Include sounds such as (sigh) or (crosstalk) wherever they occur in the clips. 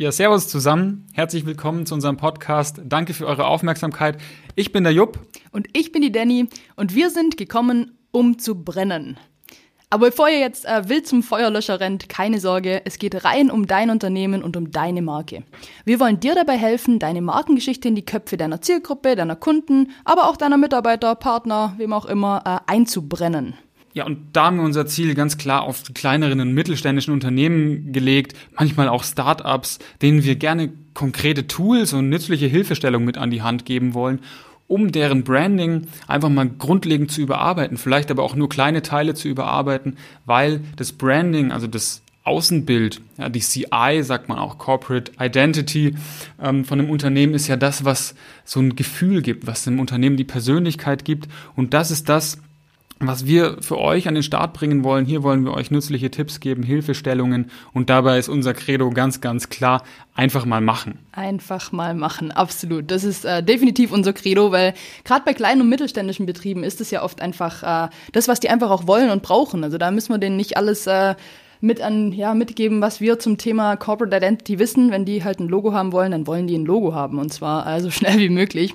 Ja, servus zusammen. Herzlich willkommen zu unserem Podcast. Danke für eure Aufmerksamkeit. Ich bin der Jupp. Und ich bin die Danny. Und wir sind gekommen, um zu brennen. Aber bevor ihr jetzt äh, wild zum Feuerlöscher rennt, keine Sorge, es geht rein um dein Unternehmen und um deine Marke. Wir wollen dir dabei helfen, deine Markengeschichte in die Köpfe deiner Zielgruppe, deiner Kunden, aber auch deiner Mitarbeiter, Partner, wem auch immer, äh, einzubrennen. Ja, und da haben wir unser Ziel ganz klar auf die kleineren und mittelständischen Unternehmen gelegt, manchmal auch Startups, denen wir gerne konkrete Tools und nützliche Hilfestellung mit an die Hand geben wollen, um deren Branding einfach mal grundlegend zu überarbeiten, vielleicht aber auch nur kleine Teile zu überarbeiten, weil das Branding, also das Außenbild, ja, die CI, sagt man auch Corporate Identity ähm, von einem Unternehmen, ist ja das, was so ein Gefühl gibt, was dem Unternehmen die Persönlichkeit gibt. Und das ist das, was wir für euch an den Start bringen wollen. Hier wollen wir euch nützliche Tipps geben, Hilfestellungen und dabei ist unser Credo ganz, ganz klar, einfach mal machen. Einfach mal machen, absolut. Das ist äh, definitiv unser Credo, weil gerade bei kleinen und mittelständischen Betrieben ist es ja oft einfach äh, das, was die einfach auch wollen und brauchen. Also da müssen wir denen nicht alles äh, mit an, ja, mitgeben, was wir zum Thema Corporate Identity wissen. Wenn die halt ein Logo haben wollen, dann wollen die ein Logo haben und zwar äh, so schnell wie möglich.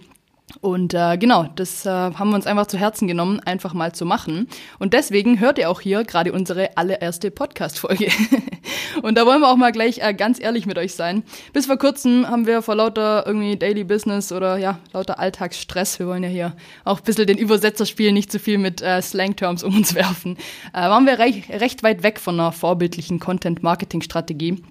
Und äh, genau, das äh, haben wir uns einfach zu Herzen genommen, einfach mal zu machen. Und deswegen hört ihr auch hier gerade unsere allererste Podcast-Folge. (laughs) und da wollen wir auch mal gleich äh, ganz ehrlich mit euch sein. Bis vor kurzem haben wir vor lauter irgendwie Daily Business oder ja, lauter Alltagsstress, wir wollen ja hier auch ein bisschen den Übersetzer spielen, nicht zu viel mit äh, Slang-Terms um uns (laughs) werfen, äh, waren wir recht, recht weit weg von einer vorbildlichen Content-Marketing-Strategie.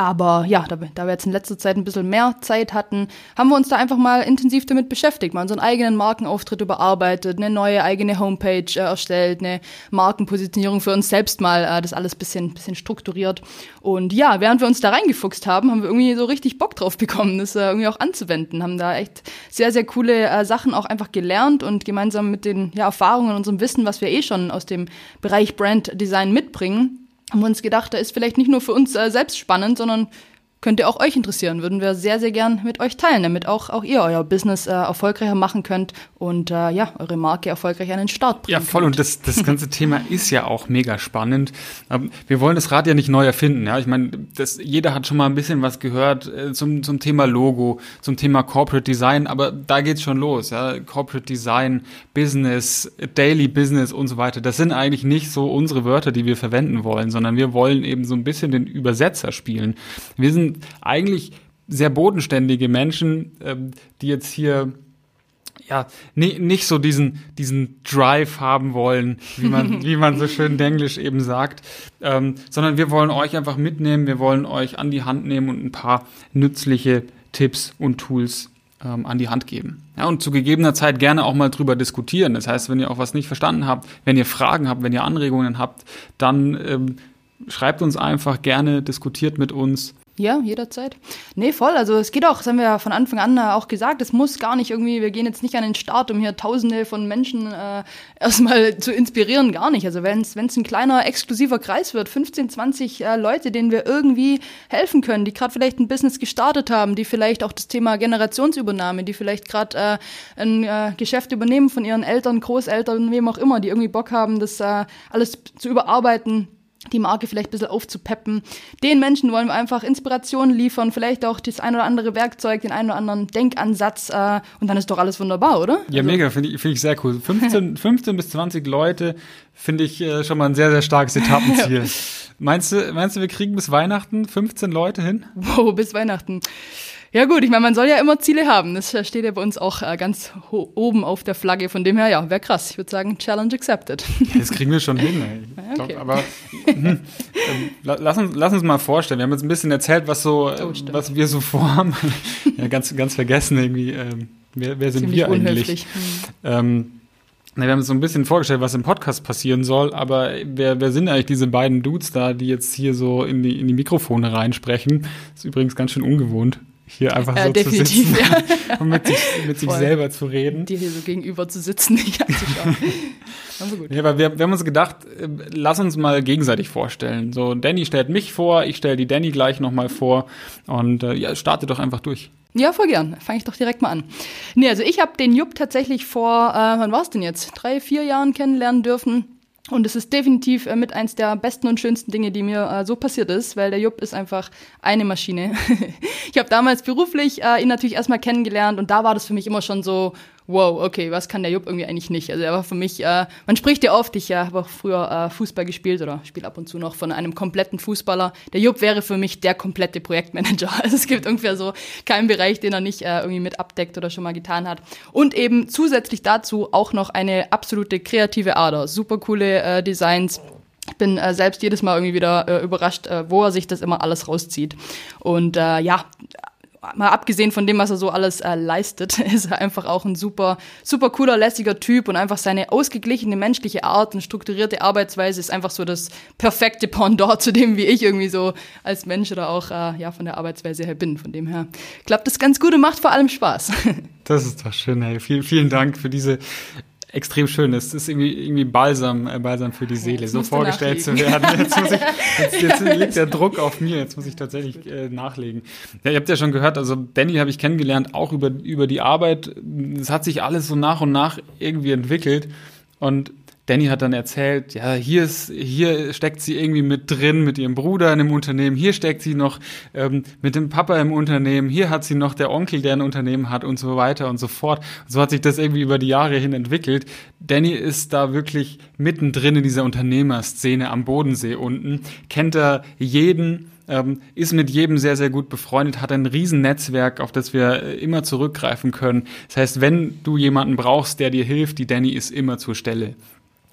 Aber ja, da, da, wir jetzt in letzter Zeit ein bisschen mehr Zeit hatten, haben wir uns da einfach mal intensiv damit beschäftigt, mal unseren eigenen Markenauftritt überarbeitet, eine neue eigene Homepage äh, erstellt, eine Markenpositionierung für uns selbst mal, äh, das alles bisschen, bisschen strukturiert. Und ja, während wir uns da reingefuchst haben, haben wir irgendwie so richtig Bock drauf bekommen, das äh, irgendwie auch anzuwenden, haben da echt sehr, sehr coole äh, Sachen auch einfach gelernt und gemeinsam mit den ja, Erfahrungen und unserem Wissen, was wir eh schon aus dem Bereich Brand Design mitbringen, haben wir uns gedacht, da ist vielleicht nicht nur für uns äh, selbst spannend, sondern könnte auch euch interessieren. Würden wir sehr, sehr gern mit euch teilen, damit auch, auch ihr euer Business äh, erfolgreicher machen könnt und äh, ja, eure Marke erfolgreich an den Start bringen Ja, voll. Könnt. Und das, das ganze Thema ist ja auch mega spannend. Ähm, wir wollen das Rad ja nicht neu erfinden. Ja? Ich meine, das, jeder hat schon mal ein bisschen was gehört äh, zum, zum Thema Logo, zum Thema Corporate Design, aber da geht's schon los. Ja? Corporate Design, Business, Daily Business und so weiter. Das sind eigentlich nicht so unsere Wörter, die wir verwenden wollen, sondern wir wollen eben so ein bisschen den Übersetzer spielen. Wir sind eigentlich sehr bodenständige Menschen, ähm, die jetzt hier ja, nee, nicht so diesen, diesen Drive haben wollen, wie man, (laughs) wie man so schön Englisch eben sagt, ähm, sondern wir wollen euch einfach mitnehmen, wir wollen euch an die Hand nehmen und ein paar nützliche Tipps und Tools ähm, an die Hand geben. Ja, und zu gegebener Zeit gerne auch mal drüber diskutieren. Das heißt, wenn ihr auch was nicht verstanden habt, wenn ihr Fragen habt, wenn ihr Anregungen habt, dann ähm, schreibt uns einfach gerne, diskutiert mit uns. Ja, jederzeit. Nee, voll. Also es geht auch, das haben wir ja von Anfang an äh, auch gesagt, es muss gar nicht irgendwie, wir gehen jetzt nicht an den Start, um hier tausende von Menschen äh, (laughs) erstmal zu inspirieren, gar nicht. Also wenn es ein kleiner, exklusiver Kreis wird, 15, 20 äh, Leute, denen wir irgendwie helfen können, die gerade vielleicht ein Business gestartet haben, die vielleicht auch das Thema Generationsübernahme, die vielleicht gerade äh, ein äh, Geschäft übernehmen von ihren Eltern, Großeltern, wem auch immer, die irgendwie Bock haben, das äh, alles zu überarbeiten die Marke vielleicht ein bisschen aufzupeppen. Den Menschen wollen wir einfach Inspiration liefern, vielleicht auch das ein oder andere Werkzeug, den einen oder anderen Denkansatz äh, und dann ist doch alles wunderbar, oder? Ja, also, mega, finde ich, find ich sehr cool. 15, 15 (laughs) bis 20 Leute finde ich äh, schon mal ein sehr, sehr starkes Etappenziel. (laughs) meinst, du, meinst du, wir kriegen bis Weihnachten 15 Leute hin? Wow, bis Weihnachten. Ja gut, ich meine, man soll ja immer Ziele haben. Das steht ja bei uns auch äh, ganz oben auf der Flagge. Von dem her, ja, wäre krass. Ich würde sagen, Challenge accepted. Das kriegen wir schon (laughs) hin. Ey. Okay. glaub, aber hm, ähm, lass, uns, lass uns mal vorstellen. Wir haben jetzt ein bisschen erzählt, was so, oh, was wir so vorhaben. (laughs) ja, ganz, ganz vergessen irgendwie. Ähm, wer, wer sind wir eigentlich? Hm. Ähm, na, wir haben uns so ein bisschen vorgestellt, was im Podcast passieren soll, aber wer, wer sind eigentlich diese beiden Dudes da, die jetzt hier so in die, in die Mikrofone reinsprechen? Das ist übrigens ganz schön ungewohnt hier einfach so äh, zu sitzen ja. (laughs) und mit sich, mit sich selber zu reden. Dir hier so gegenüber zu sitzen, (laughs) nicht anzuschauen. Aber gut. Ja, aber wir, wir haben uns gedacht, äh, lass uns mal gegenseitig vorstellen. So, Danny stellt mich vor, ich stelle die Danny gleich nochmal vor und äh, ja, starte doch einfach durch. Ja, voll gern. Fange ich doch direkt mal an. Nee, also ich habe den Jupp tatsächlich vor, äh, wann war es denn jetzt? Drei, vier Jahren kennenlernen dürfen Und es ist definitiv äh, mit eins der besten und schönsten Dinge, die mir äh, so passiert ist, weil der Jupp ist einfach eine Maschine. (laughs) ich habe damals beruflich äh, ihn natürlich erstmal kennengelernt und da war das für mich immer schon so, wow, okay, was kann der Jupp irgendwie eigentlich nicht? Also er war für mich, äh, man spricht ja oft, ich äh, habe auch früher äh, Fußball gespielt oder spiele ab und zu noch von einem kompletten Fußballer. Der Jupp wäre für mich der komplette Projektmanager. (laughs) Also es gibt ungefähr so keinen Bereich, den er nicht äh, irgendwie mit abdeckt oder schon mal getan hat. Und eben zusätzlich dazu auch noch eine absolute kreative Ader. Super coole äh, Designs. Ich bin äh, selbst jedes Mal irgendwie wieder äh, überrascht, äh, wo er sich das immer alles rauszieht. Und äh, ja, mal abgesehen von dem, was er so alles äh, leistet, (laughs) ist er einfach auch ein super, super cooler, lässiger Typ und einfach seine ausgeglichene menschliche Art und strukturierte Arbeitsweise ist einfach so das perfekte Pendant zu dem, wie ich irgendwie so als Mensch oder auch äh, ja von der Arbeitsweise her bin. Von dem her klappt das ganz gut und macht vor allem Spaß. (laughs) Das ist doch schön, hey. Vielen, vielen Dank für diese extrem schön. Es ist irgendwie, irgendwie Balsam, äh, Balsam für die Seele, so vorgestellt zu werden. Jetzt, muss ich, jetzt, jetzt (laughs) liegt der Druck auf mir, jetzt muss ich tatsächlich äh, nachlegen. Ja, ihr habt ja schon gehört, also Danny habe ich kennengelernt, auch über, über die Arbeit. Es hat sich alles so nach und nach irgendwie entwickelt. Und Danny hat dann erzählt, ja, hier ist, hier steckt sie irgendwie mit drin mit ihrem Bruder in einem Unternehmen, hier steckt sie noch ähm, mit dem Papa im Unternehmen, hier hat sie noch der Onkel, der ein Unternehmen hat und so weiter und so fort. so hat sich das irgendwie über die Jahre hin entwickelt. Danny ist da wirklich mittendrin in dieser Unternehmerszene am Bodensee unten, kennt er jeden, ähm, ist mit jedem sehr, sehr gut befreundet, hat ein Riesennetzwerk, auf das wir äh, immer zurückgreifen können. Das heißt, wenn du jemanden brauchst, der dir hilft, die Danny ist immer zur Stelle.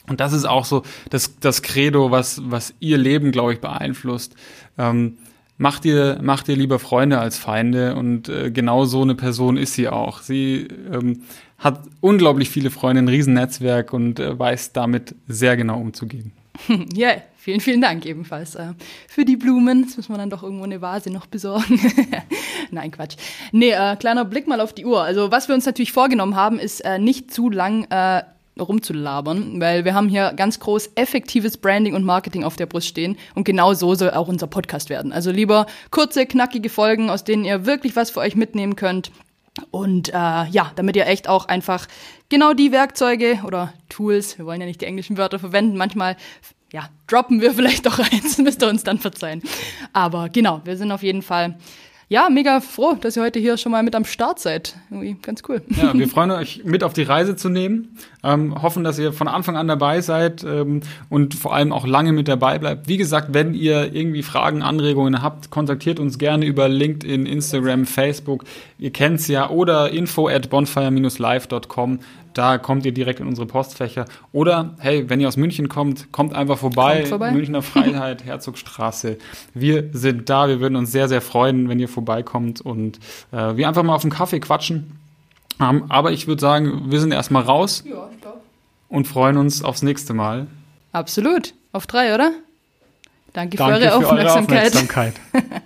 Und das ist auch so das, das Credo, was, was ihr Leben, glaube ich, beeinflusst. Ähm, macht ihr, macht ihr lieber Freunde als Feinde und äh, genau so eine Person ist sie auch. Sie ähm, hat unglaublich viele Freunde, ein Riesennetzwerk und äh, weiß damit sehr genau umzugehen. (laughs) Ja, yeah, vielen, vielen Dank ebenfalls äh, für die Blumen. Jetzt müssen wir dann doch irgendwo eine Vase noch besorgen. (laughs) Nein, Quatsch. Nee, äh, kleiner Blick mal auf die Uhr. Also was wir uns natürlich vorgenommen haben, ist äh, nicht zu lang äh, rumzulabern, weil wir haben hier ganz groß effektives Branding und Marketing auf der Brust stehen und genau so soll auch unser Podcast werden. Also lieber kurze, knackige Folgen, aus denen ihr wirklich was für euch mitnehmen könnt. Und äh, ja, damit ihr echt auch einfach genau die Werkzeuge oder Tools, wir wollen ja nicht die englischen Wörter verwenden, manchmal ja, droppen wir vielleicht doch eins, (laughs) müsst ihr uns dann verzeihen. Aber genau, wir sind auf jeden Fall ja, mega froh, dass ihr heute hier schon mal mit am Start seid. Irgendwie ganz cool. Ja, wir (laughs) freuen euch mit auf die Reise zu nehmen. Ähm, hoffen, dass ihr von Anfang an dabei seid ähm, und vor allem auch lange mit dabei bleibt. Wie gesagt, wenn ihr irgendwie Fragen, Anregungen habt, kontaktiert uns gerne über LinkedIn, Instagram, Facebook. Ihr kennt's ja oder info at bonfire-live.com. Da kommt ihr direkt in unsere Postfächer. Oder, hey, wenn ihr aus München kommt, kommt einfach vorbei. Kommt vorbei. Münchner Freiheit, (laughs) Herzogstraße. Wir sind da. Wir würden uns sehr, sehr freuen, wenn ihr vorbeikommt und äh, wir einfach mal auf einen Kaffee quatschen. Ähm, aber ich würde sagen, wir sind erstmal raus. Ja. Und freuen uns aufs nächste Mal. Absolut. Auf drei, oder? Danke, Danke für eure für Aufmerksamkeit. Eure Aufmerksamkeit. (laughs)